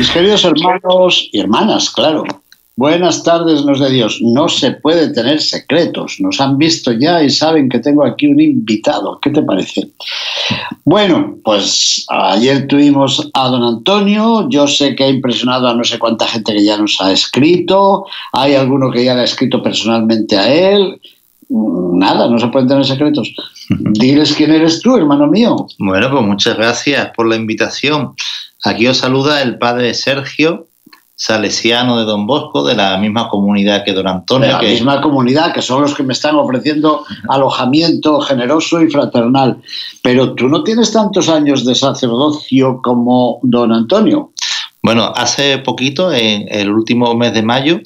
Mis queridos hermanos y hermanas, claro. Buenas tardes, los de Dios. No se puede tener secretos. Nos han visto ya y saben que tengo aquí un invitado. ¿Qué te parece? Bueno, pues ayer tuvimos a don Antonio. Yo sé que ha impresionado a no sé cuánta gente que ya nos ha escrito. Hay alguno que ya le ha escrito personalmente a él. Nada, no se pueden tener secretos. Diles quién eres tú, hermano mío. Bueno, pues muchas gracias por la invitación. Aquí os saluda el padre Sergio, salesiano de Don Bosco, de la misma comunidad que Don De Antonio. la que, misma comunidad, que son los que me están ofreciendo alojamiento generoso y fraternal. Pero tú no tienes tantos años de sacerdocio como don Antonio. Bueno, hace poquito, en el último mes de mayo,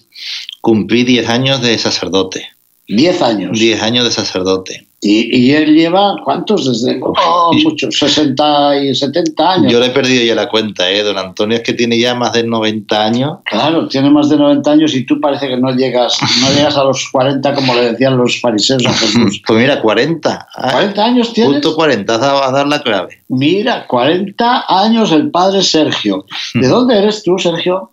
cumplí 10 años de sacerdote. Diez años. 10 años de sacerdote. Y, y él lleva, ¿cuántos? Desde oh, muchos, 60 y 70 años. Yo le he perdido ya la cuenta, ¿eh? Don Antonio es que tiene ya más de 90 años. Claro, tiene más de 90 años y tú parece que no llegas, no llegas a los 40 como le decían los fariseos a Jesús. Pues mira, 40. Ah, ¿40 años tienes? Justo 40, has dado a dar la clave. Mira, 40 años el padre Sergio. ¿De dónde eres tú, Sergio?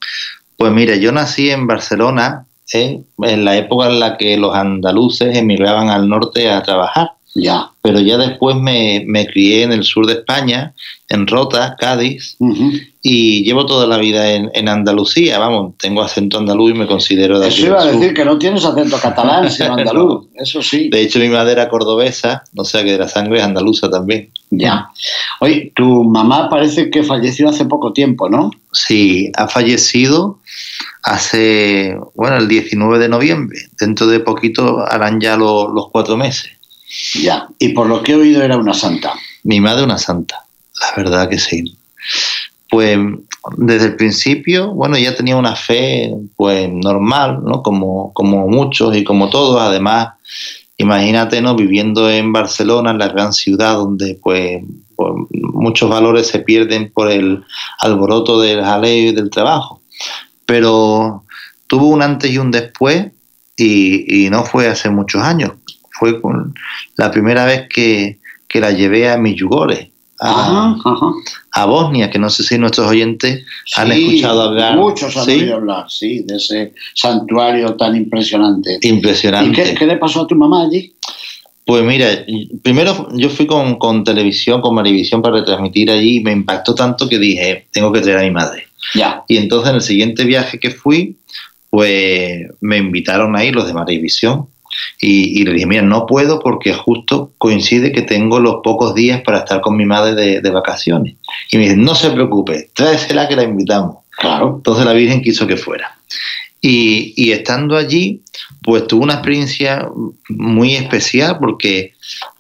Pues mira, yo nací en Barcelona, ¿eh? en la época en la que los andaluces emigraban al norte a trabajar. Ya. Pero ya después me, me crié en el sur de España, en Rota, Cádiz, y llevo toda la vida en, en Andalucía. Vamos, tengo acento andaluz y me considero de aquí Eso iba a sur. decir que no tienes acento catalán, sino andaluz. Eso sí. De hecho, mi madre era cordobesa, o sea que de la sangre es andaluza también. Ya. Oye, tu mamá parece que falleció hace poco tiempo, ¿no? Sí, ha fallecido hace, bueno, el 19 de noviembre. Dentro de poquito harán ya lo- los cuatro meses. Ya. Y por lo que he oído era una santa. Mi madre una santa, la verdad que sí. Pues desde el principio, bueno, ya tenía una fe pues normal, ¿no? Como, como muchos y como todos. Además, imagínate, ¿no? Viviendo en Barcelona, en la gran ciudad donde pues, pues, muchos valores se pierden por el alboroto del jaleo y del trabajo. Pero tuvo un antes y un después y, y no fue hace muchos años. Fue con la primera vez que, que la llevé a Miyugore, a, Ajá, ajá. a Bosnia, que no sé si nuestros oyentes han escuchado hablar. Muchos han ¿Sí? oído hablar, sí, de ese santuario tan impresionante. ¿Y Impresionante. qué, qué le pasó a tu mamá allí? Pues mira, primero yo fui con, con televisión, con Marivisión para retransmitir allí y me impactó tanto que dije, tengo que traer a mi madre. Ya. Y entonces en el siguiente viaje que fui, pues me invitaron ahí los de Marivisión y, y le dije, mira, no puedo porque justo coincide que tengo los pocos días para estar con mi madre de, de vacaciones. Y me dicen, no se preocupe, tráesela que la invitamos. Claro. Entonces la Virgen quiso que fuera. Y, y estando allí, pues tuve una experiencia muy especial porque,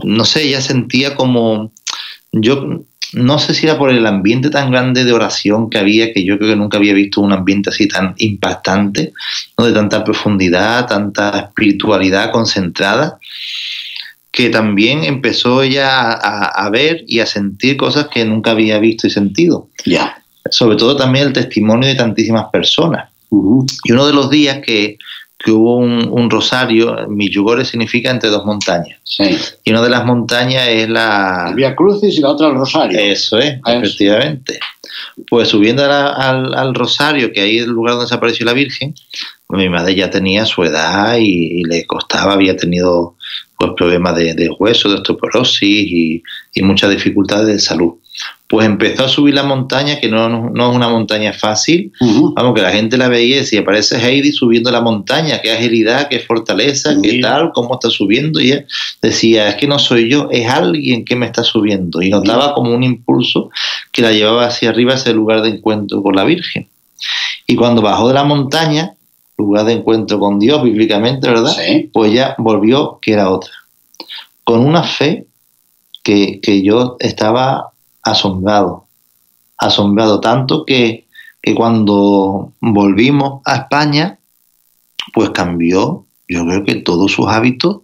no sé, ella sentía como, yo no sé si era por el ambiente tan grande de oración que había, que yo creo que nunca había visto un ambiente así tan impactante, ¿no? de tanta profundidad, tanta espiritualidad concentrada, que también empezó ella a, ver y a sentir cosas que nunca había visto y sentido Ya. sobre todo también el testimonio de tantísimas personas. Y uno de los días que, que hubo un, un rosario, Miyugore significa entre dos montañas. Sí. Y una de las montañas es la... El Vía Crucis y la otra el Rosario. Eso es, Ah, eso. efectivamente. Pues subiendo la- al, al Rosario, que ahí es el lugar donde se apareció la Virgen, mi madre ya tenía su edad y, y le costaba, había tenido pues, problemas de, de hueso, de osteoporosis y, y muchas dificultades de salud. Pues empezó a subir la montaña, que no, no- no es una montaña fácil. Vamos, que la gente la veía y decía, parece Heidi subiendo la montaña, qué agilidad, qué fortaleza, qué tal, cómo está subiendo. Y ella decía, es que no soy yo, es alguien que me está subiendo. Y notaba como un impulso que la llevaba hacia arriba, ese lugar de encuentro con la Virgen. Y cuando bajó de la montaña, lugar de encuentro con Dios, bíblicamente, ¿verdad? Sí. Pues ya volvió que era otra. Con una fe que, que yo estaba asombrado, asombrado tanto que, que cuando volvimos a España, pues cambió, yo creo que todos sus hábitos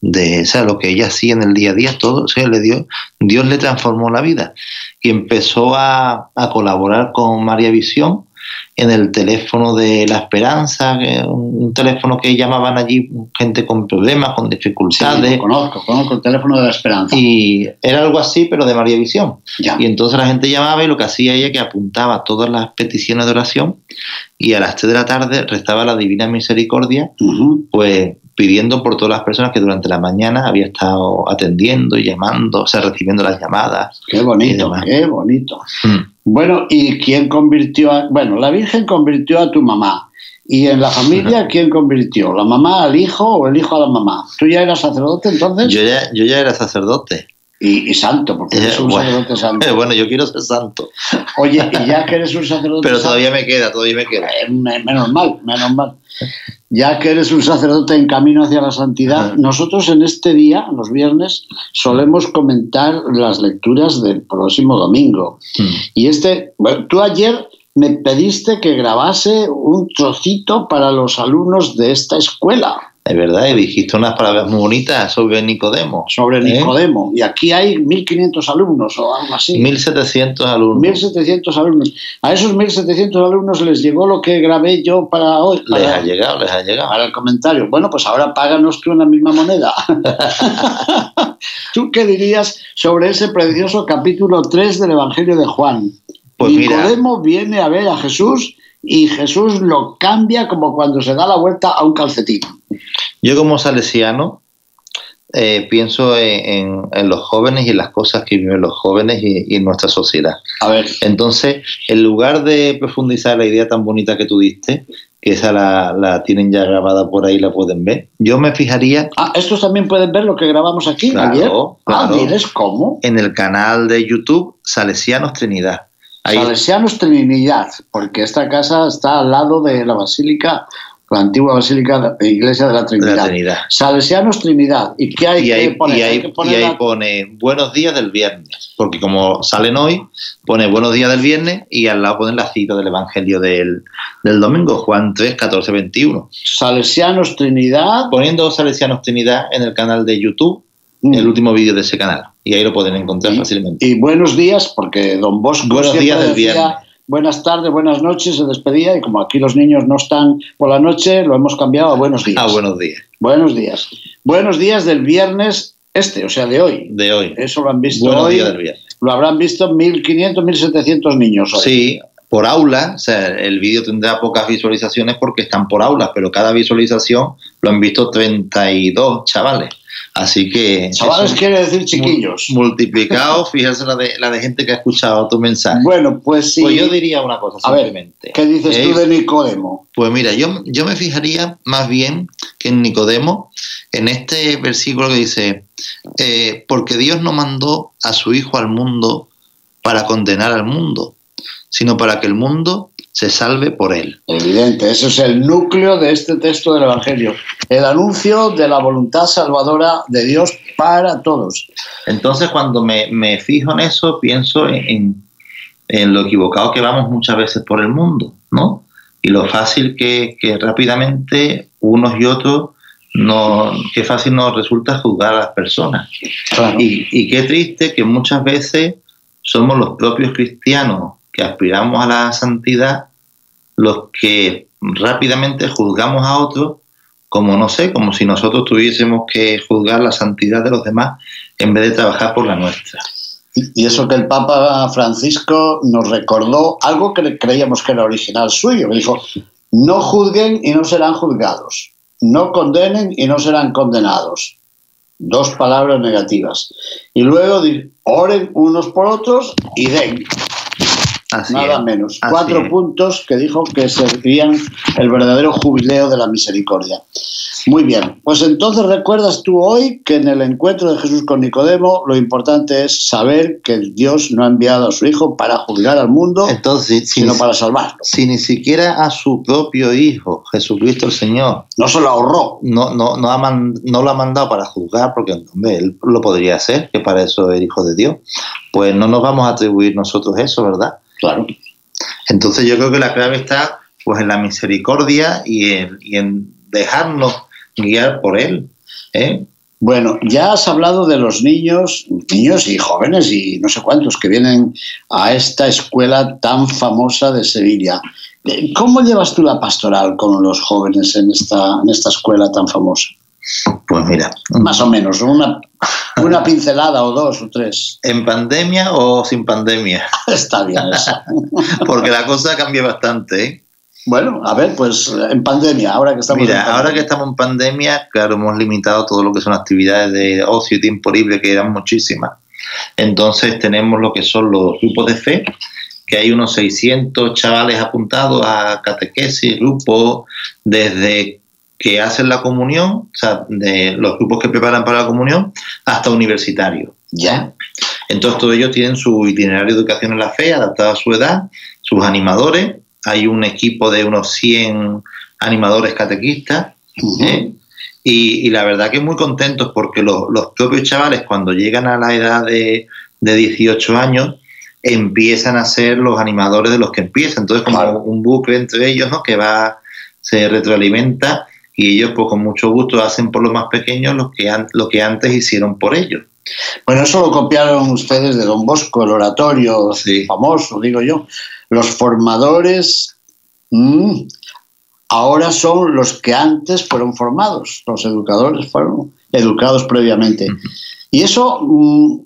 de o lo que ella hacía en el día a día, todo, o le dio, Dios le transformó la vida y empezó a, a colaborar con María Visión en el teléfono de la esperanza, un teléfono que llamaban allí gente con problemas, con dificultades. conozco, conozco el teléfono de la esperanza. Y era algo así, pero de María Visión. Y entonces la gente llamaba y lo que hacía ella que apuntaba todas las peticiones de oración y a las 3 de la tarde restaba la Divina Misericordia, pues pidiendo por todas las personas que durante la mañana había estado atendiendo y llamando, o sea, recibiendo las llamadas. Qué bonito, qué bonito. Mm. Bueno, ¿y quién convirtió a.? Bueno, la Virgen convirtió a tu mamá. ¿Y en la familia quién convirtió? ¿La mamá al hijo o el hijo a la mamá? ¿Tú ya eras sacerdote entonces? Yo ya, yo ya era sacerdote. Y, santo, porque eres un sacerdote santo. Bueno, yo quiero ser santo. Oye, y ya que eres un sacerdote Pero todavía me queda, todavía me queda. Eh, menos mal, menos mal. Ya que eres un sacerdote en camino hacia la santidad, nosotros en este día, los viernes, solemos comentar las lecturas del próximo domingo. Hmm. Y este, bueno, tú ayer me pediste que grabase un trocito para los alumnos de esta escuela. Es verdad, y dijiste unas palabras muy bonitas sobre Nicodemo. Sobre ¿eh? Nicodemo. Y aquí hay 1.500 alumnos o algo así. 1.700 alumnos. 1.700 alumnos. A esos 1.700 alumnos les llegó lo que grabé yo para hoy. les ha llegado, les ha llegado. Para el comentario. Bueno, pues ahora páganos tú en la misma moneda. ¿Tú qué dirías sobre ese precioso capítulo 3 del Evangelio de Juan? Pues Nicodemo viene a ver a Jesús y Jesús lo cambia como cuando se da la vuelta a un calcetín. Yo como salesiano eh, pienso en, los jóvenes y las cosas que viven los jóvenes y, nuestra sociedad. A ver. Entonces, en lugar de profundizar la idea tan bonita que tú diste, que esa la, tienen ya grabada por ahí, la pueden ver, yo me fijaría... Ah, estos también pueden ver lo que grabamos aquí ayer. Ah, cómo? En el canal de YouTube Salesianos Trinidad. Salesianos Trinidad, porque esta casa está al lado de la Basílica la antigua Basílica de Iglesia de la Trinidad. Salesianos Trinidad. ¿Y qué hay, que poner? Y ahí, pone buenos días del viernes, porque como salen hoy, pone buenos días del viernes y al lado pone la cita del Evangelio del, domingo, Juan 3, 14, 21. Salesianos Trinidad. Poniendo Salesianos Trinidad en el canal de YouTube. El último vídeo de ese canal, y ahí lo pueden encontrar fácilmente. Y buenos días, porque don Bosco buenos días del viernes buenas tardes, buenas noches, se despedía y como aquí los niños no están por la noche, lo hemos cambiado a buenos días. A buenos días. Buenos días. Buenos días del viernes este, o sea, de hoy. De hoy. Eso lo han visto buenos Días del viernes. Lo habrán visto 1.500, 1.700 niños hoy. Sí, por aula, o sea, el vídeo tendrá pocas visualizaciones porque están por aula, pero cada visualización lo han visto 32 chavales. Así que. Chavales quiere decir chiquillos. Multiplicado, fíjese la de, la de gente que ha escuchado tu mensaje. Bueno, pues sí. Pues yo diría una cosa simplemente. ¿Qué dices tú de Nicodemo? Pues mira, yo, yo me fijaría más bien que en Nicodemo, en este versículo que dice: eh, Porque Dios no mandó a su Hijo al mundo para condenar al mundo, sino para que el mundo se salve por él. Evidente, eso es el núcleo de este texto del Evangelio, el anuncio de la voluntad salvadora de Dios para todos. Entonces, cuando me, fijo en eso, pienso en, lo equivocado que vamos muchas veces por el mundo, ¿no? Y lo fácil que, rápidamente unos y otros no, qué fácil nos resulta juzgar a las personas. Y, y, qué triste que muchas veces somos los propios cristianos que aspiramos a la santidad los que rápidamente juzgamos a otros como no sé, como si nosotros tuviésemos que juzgar la santidad de los demás en vez de trabajar por la nuestra. Y eso que el Papa Francisco nos recordó, algo que creíamos que era original suyo, dijo, no juzguen y no serán juzgados, no condenen y no serán condenados. Dos palabras negativas. Y luego oren unos por otros y den. Nada menos. Cuatro puntos que dijo que serían el verdadero jubileo de la misericordia. Muy bien, pues entonces recuerdas tú hoy que en el encuentro de Jesús con Nicodemo lo importante es saber que Dios no ha enviado a su Hijo para juzgar al mundo, entonces, sino para salvarlo. Si ni siquiera a su propio Hijo, Jesucristo el Señor, no se lo ahorró. No, no, no, ha no lo ha mandado para juzgar, porque hombre, él lo podría hacer, que para eso es Hijo de Dios, pues no nos vamos a atribuir nosotros eso, ¿verdad? Claro. Entonces yo creo que la clave está pues en la misericordia y en, y en dejarnos guiar por Él. ¿eh? Bueno, ya has hablado de los niños, niños y jóvenes y no sé cuántos que vienen a esta escuela tan famosa de Sevilla. ¿Cómo llevas tú la pastoral con los jóvenes en esta, en esta escuela tan famosa? Pues mira. Más o menos, una, una pincelada o dos o tres. ¿En pandemia o sin pandemia? Está bien eso. Porque la cosa cambia bastante, ¿eh? Bueno, a ver, pues en pandemia, ahora que estamos Mira, ahora que estamos en pandemia, claro, hemos limitado todo lo que son actividades de ocio y tiempo libre, que eran muchísimas. Entonces tenemos lo que son los grupos de fe, que hay unos 600 chavales apuntados a catequesis, grupos, desde que hacen la comunión, o sea, de los grupos que preparan para la comunión, hasta universitarios. Ya. Entonces todos ellos tienen su itinerario de educación en la fe, adaptado a su edad, sus animadores, hay un equipo de unos 100 animadores catequistas. ¿eh? y, la verdad que muy contentos porque los, propios chavales cuando llegan a la edad de, 18 años empiezan a ser los animadores de los que empiezan. Entonces como un bucle entre ellos ¿no? que va, se retroalimenta y ellos pues con mucho gusto hacen por los más pequeños lo que, lo que antes hicieron por ellos. Bueno, eso lo copiaron ustedes de Don Bosco, el oratorio famoso, digo yo. Los formadores mm, ahora son los que antes fueron formados. Los educadores fueron educados previamente. Y eso mm,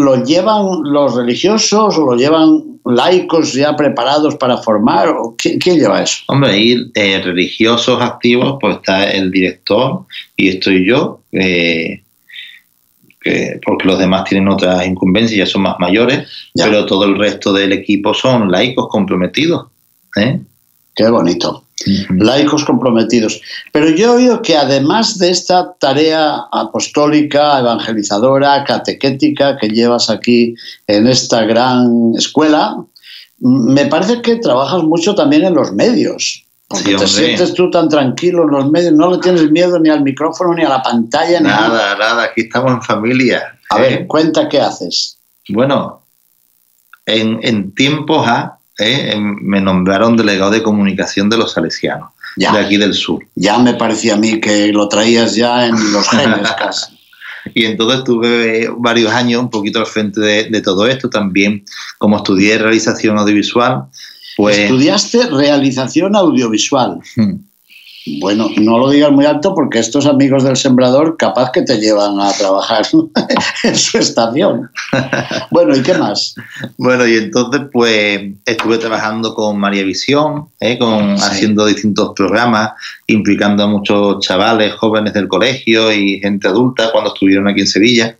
lo llevan los religiosos o lo llevan laicos ya preparados para formar. ¿O ¿Quién, lleva eso? Hombre, ahí eh, religiosos activos, pues está el director y estoy yo. Eh, porque los demás tienen otras incumbencias, ya son más mayores, pero todo el resto del equipo son laicos comprometidos. ¿eh? Qué bonito. Laicos comprometidos. Pero yo he oído que además de esta tarea apostólica, evangelizadora, catequética que llevas aquí en esta gran escuela, me parece que trabajas mucho también en los medios. Porque te sientes tú tan tranquilo en los medios, no le tienes miedo ni al micrófono, ni a la pantalla. Nada, nada, aquí estamos en familia. A ver, eh, cuenta qué haces. Bueno, en, tiempos A eh, me nombraron delegado de comunicación de los salesianos, de aquí del sur. Ya me parecía a mí que lo traías ya en los genes casi. Y entonces tuve varios años un poquito al frente de, de todo esto, también como estudié realización audiovisual, pues, Estudiaste realización audiovisual. Hmm. Bueno, no lo digas muy alto porque estos amigos del sembrador capaz que te llevan a trabajar en su estación. Bueno, ¿y qué más? Bueno, y entonces pues estuve trabajando con María Visión, ¿eh? con, haciendo distintos programas, implicando a muchos chavales, jóvenes del colegio y gente adulta cuando estuvieron aquí en Sevilla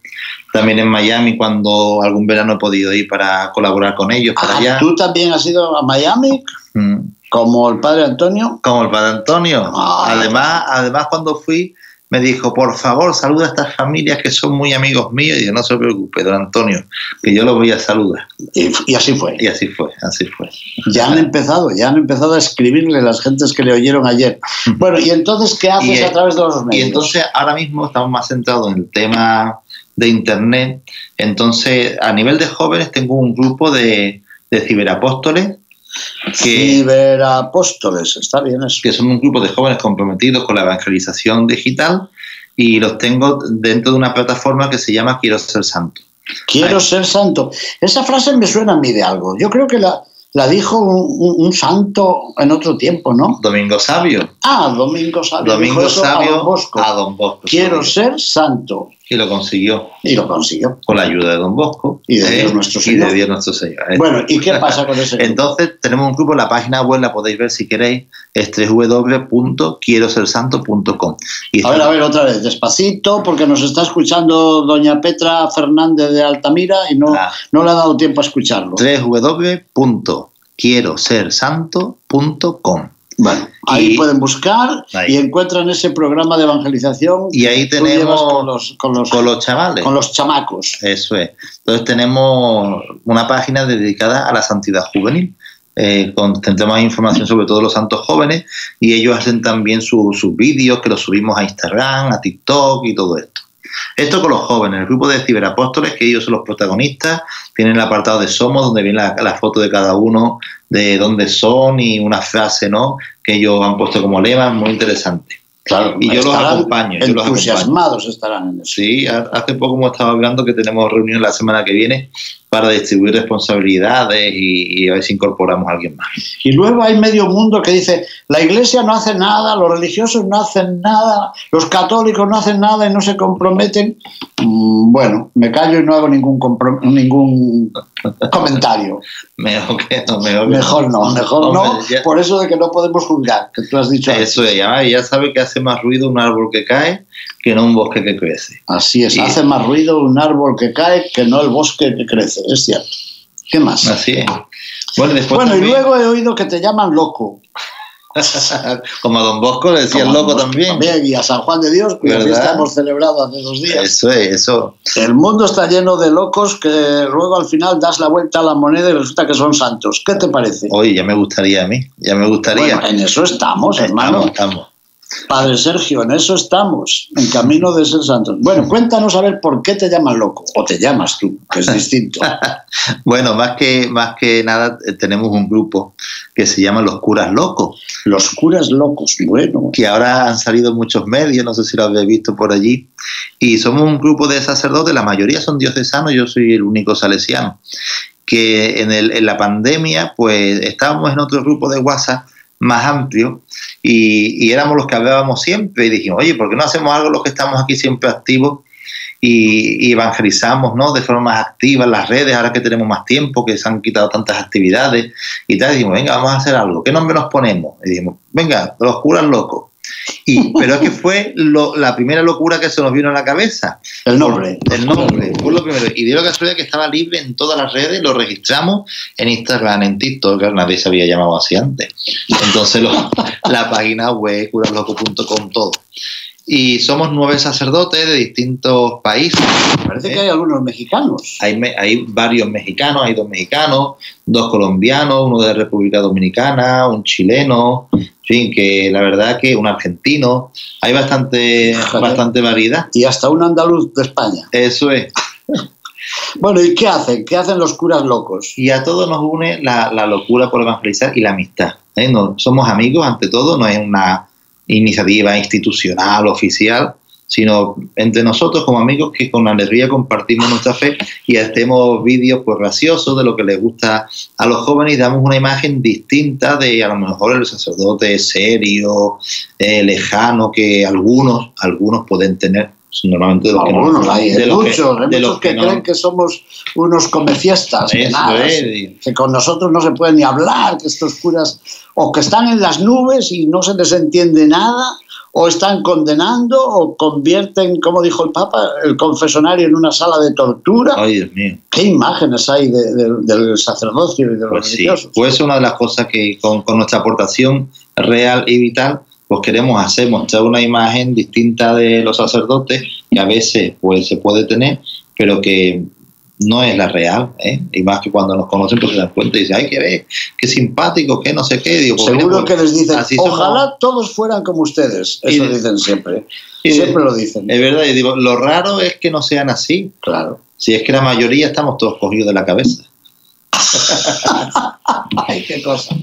también en Miami cuando algún verano he podido ir para colaborar con ellos para ah, allá. ¿Tú también has ido a Miami? Mm. ¿Como el padre Antonio? Como el padre Antonio. Ah. Además, además, cuando fui, me dijo, por favor, saluda a estas familias que son muy amigos míos. Y yo, no se preocupe, don Antonio, que yo los voy a saludar. Y, así fue. Y así fue, así fue. Ya han empezado, ya han empezado a escribirle las gentes que le oyeron ayer. Bueno, ¿y entonces qué haces a través de los medios? Y entonces ahora mismo estamos más centrados en el tema de Internet. Entonces, a nivel de jóvenes, tengo un grupo de, de ciberapóstoles. Que, ciberapóstoles, está bien eso. Que son un grupo de jóvenes comprometidos con la evangelización digital y los tengo dentro de una plataforma que se llama Quiero ser santo. Quiero ser santo. Esa frase me suena a mí de algo. Yo creo que la, la dijo un, santo en otro tiempo, ¿no? Domingo Sabio. Ah, Domingo Sabio. Domingo Sabio a Don Bosco. Quiero ser santo. Y lo consiguió. Y lo consiguió. Con la ayuda de Don Bosco. Y de Dios nuestro Señor. Y de Dios nuestro Señor. Bueno, ¿y qué pasa con ese grupo? Entonces, tenemos un grupo, la página web la podéis ver si queréis, es www.quierosersanto.com. A ver, a ver, otra vez, despacito, porque nos está escuchando doña Petra Fernández de Altamira y no, ah. no le ha dado tiempo a escucharlo. www quiero ser santo.com. Bueno, ahí pueden buscar y encuentran ese programa de evangelización. Y ahí tenemos con los, con los, con los chavales. Con los chamacos. Eso es. Entonces tenemos una página dedicada a la santidad juvenil. Eh, con, más información sobre todo los santos jóvenes y ellos hacen también sus vídeos que los subimos a Instagram, a TikTok y todo esto. Esto con los jóvenes, el grupo de ciberapóstoles, que ellos son los protagonistas, tienen el apartado de Somos, donde viene la, foto de cada uno, de dónde son y una frase, ¿no? Que ellos han puesto como lema, muy interesante. Claro, y yo los acompaño. entusiasmados estarán en eso. Sí, hace poco hemos estado hablando que tenemos reunión la semana que viene para distribuir responsabilidades y, a ver si incorporamos a alguien más. Y luego hay medio mundo que dice, la iglesia no hace nada, los religiosos no hacen nada, los católicos no hacen nada y no se comprometen. Mm, bueno, me callo y no hago ningún, ningún comentario. mejor que no, mejor, no. Mejor no, por eso de que no podemos juzgar, que tú has dicho. Eso es, ya, ya sabe que hace más ruido un árbol que cae que no un bosque que crece. Así es, hace más ruido un árbol que cae que no el bosque que crece, es cierto. ¿Qué más? Así es. Bueno, después y luego he oído que te llaman loco. Como a Don Bosco le decían loco también. También, y a San Juan de Dios, que hemos celebrado hace dos días. Eso es, eso. El mundo está lleno de locos que luego al final das la vuelta a la moneda y resulta que son santos. ¿Qué te parece? Oye, ya me gustaría a mí, ya me gustaría. en eso estamos, hermano. estamos. Padre Sergio, en eso estamos, en camino de ser santos. Bueno, cuéntanos a ver por qué te llaman loco, o te llamas tú, que es distinto. bueno, más que, más que nada eh, tenemos un grupo que se llama Los Curas Locos. Los Curas Locos, bueno. Que ahora han salido muchos medios, no sé si lo habéis visto por allí, y somos un grupo de sacerdotes, la mayoría son diocesanos, yo soy el único salesiano, que en, el, en la pandemia, pues estábamos en otro grupo de WhatsApp más amplio y, éramos los que hablábamos siempre y dijimos, oye, ¿por qué no hacemos algo los que estamos aquí siempre activos y, evangelizamos ¿no? de forma más activa en las redes, ahora que tenemos más tiempo, que se han quitado tantas actividades y tal, dijimos, venga, vamos a hacer algo, ¿qué nombre nos ponemos? Y dijimos, venga, los curas locos. Y, pero es que fue la primera locura que se nos vino a la cabeza. El nombre. El nombre, fue lo primero. Y dio la casualidad que estaba libre en todas las redes, lo registramos en Instagram, en TikTok, que nadie se había llamado así antes. Entonces la página web, curasloco.com, todo. Y somos nueve sacerdotes de distintos países. Parece que hay algunos mexicanos. Hay, hay varios mexicanos, hay dos mexicanos, dos colombianos, uno de República Dominicana, un chileno, en fin, que la verdad que un argentino. Hay bastante, bastante variedad. Y hasta un andaluz de España. Eso es. Bueno, ¿y qué hacen? ¿Qué hacen los curas locos? Y a todos nos une la, locura por evangelizar y la amistad. ¿eh? No, somos amigos ante todo, no es una iniciativa institucional, oficial, sino entre nosotros como amigos que con alegría compartimos nuestra fe y hacemos vídeos pues graciosos de lo que les gusta a los jóvenes y damos una imagen distinta de a lo mejor el sacerdote serio, eh, lejano que algunos, algunos pueden tener normalmente de los Algunos, hay, de muchos, que, muchos que, creen que somos unos comefiestas, que, que con nosotros no se puede ni hablar, que estos curas o que están en las nubes y no se les entiende nada, o están condenando, o convierten, como dijo el Papa, el confesonario en una sala de tortura. Ay, Dios mío. ¿Qué imágenes hay del sacerdocio y de los pues religiosos? Pues es una de las cosas que con, con nuestra aportación real y vital pues queremos hacer, mostrar una imagen distinta de los sacerdotes que a veces pues se puede tener, pero que no es la real, ¿eh? y más que cuando nos conocen pues se dan cuenta y dicen, ay, qué ve, qué simpático, qué no sé qué. Digo, pues Seguro que les dicen, ojalá todos fueran como ustedes, eso dicen siempre, siempre lo dicen. Es verdad, y digo, lo raro es que no sean así. Claro. Si es que la mayoría estamos todos cogidos de la cabeza. Ay, qué cosa.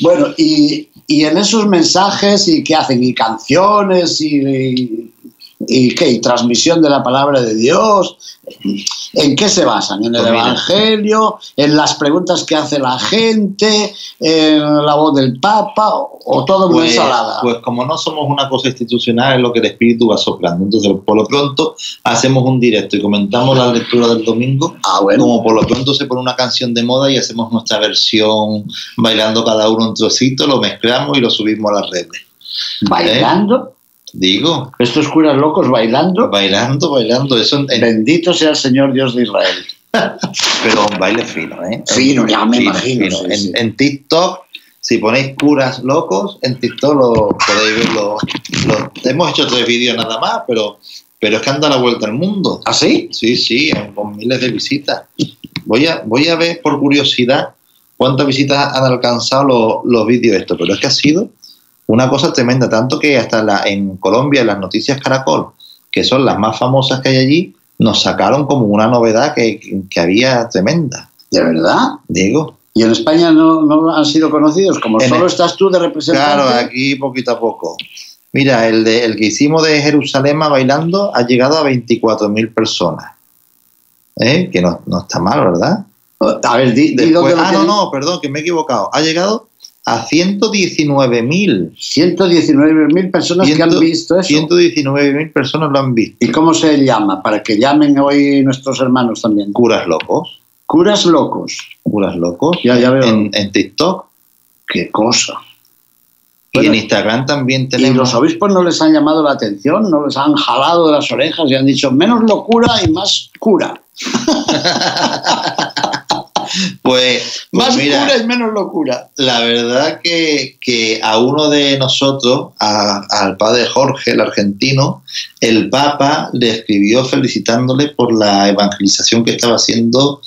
Bueno, y, y, en esos mensajes, ¿y qué hacen? ¿Y canciones? ¿Y, y qué? ¿Y transmisión de la palabra de Dios? ¿En qué se basan? ¿En el pues Evangelio? ¿En las preguntas que hace la gente? ¿En la voz del Papa? ¿O todo muy pues, ensalada? Pues como no somos una cosa institucional, es lo que el Espíritu va soplando. Entonces, por lo pronto, hacemos un directo y comentamos la lectura del domingo. Ah, bueno. Como por lo pronto se pone una canción de moda y hacemos nuestra versión bailando cada uno un trocito, lo mezclamos y lo subimos a las redes. ¿Bailando? Digo. Estos curas locos bailando. Bailando, bailando. Eso Bendito sea el Señor Dios de Israel. Pero un baile fino, ¿eh? Fino, ya me imagino. sí, en, sí. en TikTok, si ponéis curas locos, en TikTok lo podéis ver. Lo, lo- hemos hecho tres vídeos nada más, pero, pero es que anda la vuelta al mundo. ¿Ah, sí? Sí, sí, con miles de visitas. Voy a, voy a ver por curiosidad cuántas visitas han alcanzado los, los vídeos estos, pero es que ha sido una cosa tremenda, tanto que hasta la, en Colombia, las noticias Caracol, que son las más famosas que hay allí, nos sacaron como una novedad que, que había tremenda. ¿De verdad? Diego. ¿Y en España no, no han sido conocidos? Como En solo el- estás tú de representante. Claro, aquí poquito a poco. Mira, el, de, el que hicimos de Jerusalén bailando ha llegado a 24.000 personas. ¿Eh? Que no, no está mal, ¿verdad? A ver, di, di Después- dónde lo ah, no, no, perdón, que me he equivocado. Ha llegado a 119.000. 119.000 personas que han visto eso. 119.000 personas lo han visto. ¿Y cómo se llama? Para que llamen hoy nuestros hermanos también. Curas locos. Curas locos. Curas locos. Ya, ya veo. En, en TikTok. Qué cosa. y Bueno, en Instagram también ¿Y tenemos. los obispos no les han llamado la atención? ¿No les han jalado de las orejas y han dicho menos locura y más cura? Pues, pues Más mira, cura y menos locura. la verdad que, que a uno de nosotros, a- al padre Jorge, el argentino, el Papa le escribió felicitándole por la evangelización que estaba haciendo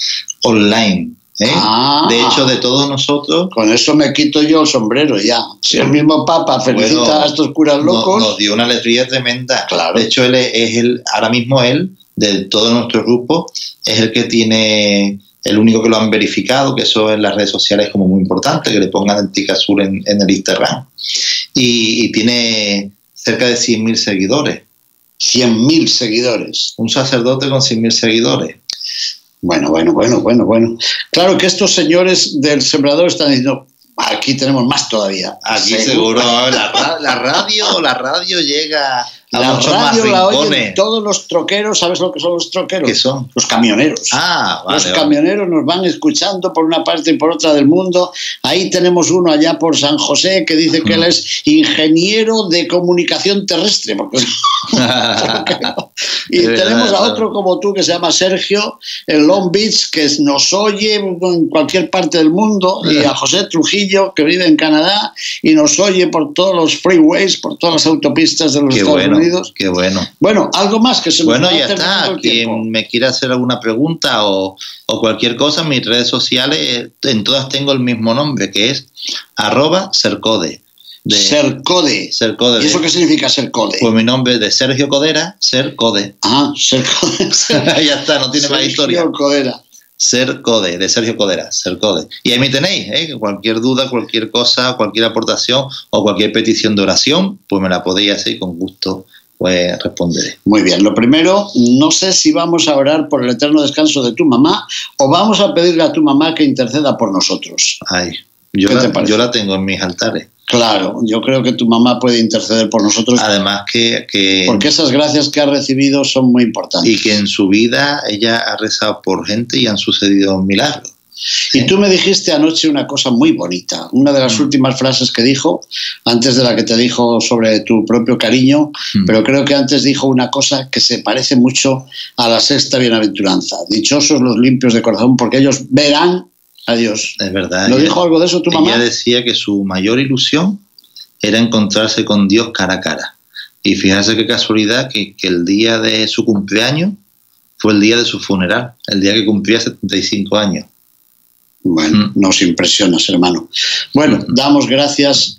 online. ¿eh? Ah. De hecho, de todos nosotros, Con eso me quito yo el sombrero ya. Si el mismo Papa felicita Bueno, a estos curas locos, nos dio una alegría tremenda. Claro. De hecho, él es, es el, ahora mismo él, de todo nuestro grupo, es el que tiene, el único que lo han verificado, que eso en las redes sociales es como muy importante, que le pongan el tic azul en, en el Instagram. Y, y tiene cerca de 100.000 seguidores. 100.000 seguidores. Un sacerdote con 100.000 seguidores. Bueno, bueno, bueno, bueno, bueno. Claro que estos señores del sembrador están diciendo, aquí tenemos más todavía. Aquí Seguro. la radio, la radio llega La muchos más radio la oyen todos los troqueros, ¿sabes lo que son los troqueros? ¿Qué son? Los camioneros. Ah, vale. los vale. camioneros nos van escuchando por una parte y por otra del mundo. Ahí tenemos uno allá por San José que dice que él es ingeniero de comunicación terrestre. porque- y Es verdad, tenemos a otro como tú que se llama Sergio en Long Beach, que nos oye en cualquier parte del mundo, y a José Trujillo, que vive en Canadá y nos oye por todos los freeways, por todas las autopistas de los Qué Estados bueno, Unidos. qué bueno. Bueno, algo más que se Bueno, ya está. Quien me quiera hacer alguna pregunta o, o cualquier cosa, mis redes sociales, eh, en todas tengo el mismo nombre, que es arroba sercode. De. ¿Y eso qué significa Sercode? Pues mi nombre es de Sergio Codera, Sercode. Ah, Sercode. ya está, no tiene más Sergio historia. Codera. Sercode, de Sergio Codera, Sercode. Y ahí me tenéis, ¿eh? cualquier duda, cualquier cosa, cualquier aportación o cualquier petición de oración, pues me la podéis hacer y con gusto pues responderé. Muy bien, lo primero, no sé si vamos a orar por el eterno descanso de tu mamá o vamos a pedirle a tu mamá que interceda por nosotros. Ay, yo, yo la tengo en mis altares. Claro, yo creo que tu mamá puede interceder por nosotros Además que, que porque esas gracias que ha recibido son muy importantes. y que en su vida ella ha rezado por gente y han sucedido milagros. Y tú me dijiste anoche una cosa muy bonita, una de las Mm. últimas frases que dijo, antes de la que te dijo sobre tu propio cariño, Mm. pero creo que antes dijo una cosa que se parece mucho a la sexta bienaventuranza. Dichosos los limpios de corazón, porque ellos verán a Dios. Es verdad. ¿No ella- dijo algo de eso tu ella mamá? decía que su mayor ilusión era encontrarse con Dios cara a cara. Y fíjate qué casualidad que, que el día de su cumpleaños fue el día de su funeral, el día que cumplía 75 años. Bueno, Mm. nos impresionas, hermano. Bueno, damos gracias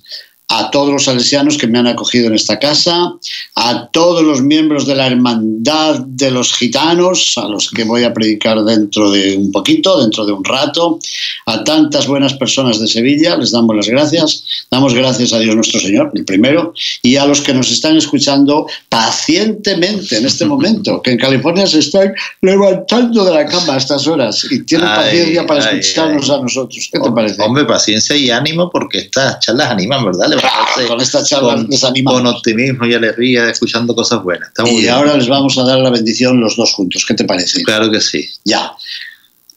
a todos los salesianos que me han acogido en esta casa, a todos los miembros de la Hermandad de los Gitanos, a los que voy a predicar dentro de un poquito, dentro de un rato, a tantas buenas personas de Sevilla, les damos las gracias, damos gracias a Dios nuestro Señor, el primero, y a los que nos están escuchando pacientemente en este momento, que en California se están levantando de la cama a estas horas y tienen Ay, paciencia para ay, escucharnos ay. a nosotros. ¿Qué te parece? Hombre, paciencia y ánimo porque estas charlas animan, ¿verdad? Con esta charla con, les animamos. con optimismo y alegría, escuchando cosas buenas. Está muy Y bien. ahora les vamos a dar la bendición los dos juntos. ¿Qué te parece? Claro que sí. Ya.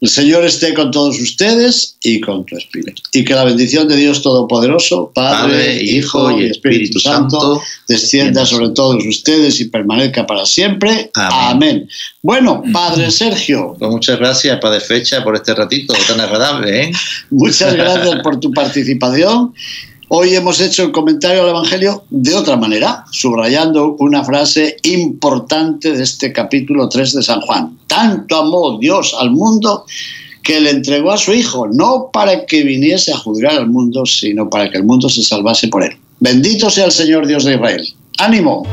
El Señor esté con todos ustedes y con tu espíritu. Y que la bendición de Dios Todopoderoso, Padre, Hijo y Espíritu, Santo, descienda sobre todos ustedes y permanezca para siempre. Amén. Bueno, Padre Sergio. Pues muchas gracias, Padre Fecha, por este ratito tan agradable. ¿eh? Muchas gracias por tu participación. Hoy hemos hecho el comentario al Evangelio de otra manera, subrayando una frase importante de este capítulo 3 de San Juan. Tanto amó Dios al mundo que le entregó a su Hijo, no para que viniese a juzgar al mundo, sino para que el mundo se salvase por él. Bendito sea el Señor Dios de Israel. ¡Ánimo!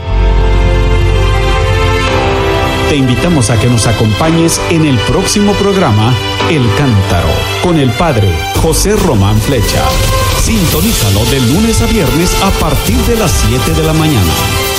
Te invitamos a que nos acompañes en el próximo programa El Cántaro con el Padre José Román Flecha. Sintonízalo de lunes a viernes a partir de las 7 de la mañana.